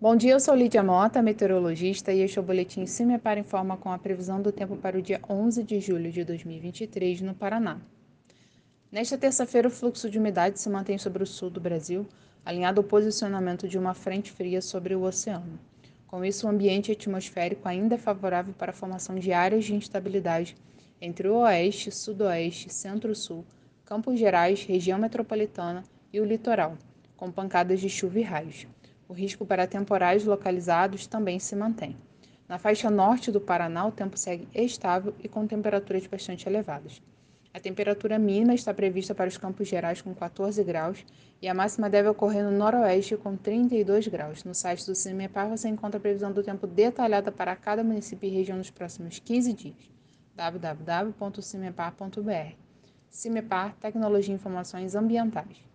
Bom dia, eu sou Lídia Mota, meteorologista, e este é o boletim Cimepar Informa com a previsão do tempo para o dia 11 de julho de 2023 no Paraná. Nesta terça-feira, o fluxo de umidade se mantém sobre o sul do Brasil, alinhado ao posicionamento de uma frente fria sobre o oceano. Com isso, o ambiente atmosférico ainda é favorável para a formação de áreas de instabilidade entre o oeste, sudoeste, centro-sul, Campos Gerais, região metropolitana e o litoral, com pancadas de chuva e raios o risco para temporais localizados também se mantém. Na faixa norte do Paraná, o tempo segue estável e com temperaturas bastante elevadas. A temperatura mínima está prevista para os Campos Gerais com 14 graus e a máxima deve ocorrer no noroeste com 32 graus. No site do CIMEPAR você encontra a previsão do tempo detalhada para cada município e região nos próximos 15 dias. www.cimepar.br CIMEPAR Tecnologia e Informações Ambientais.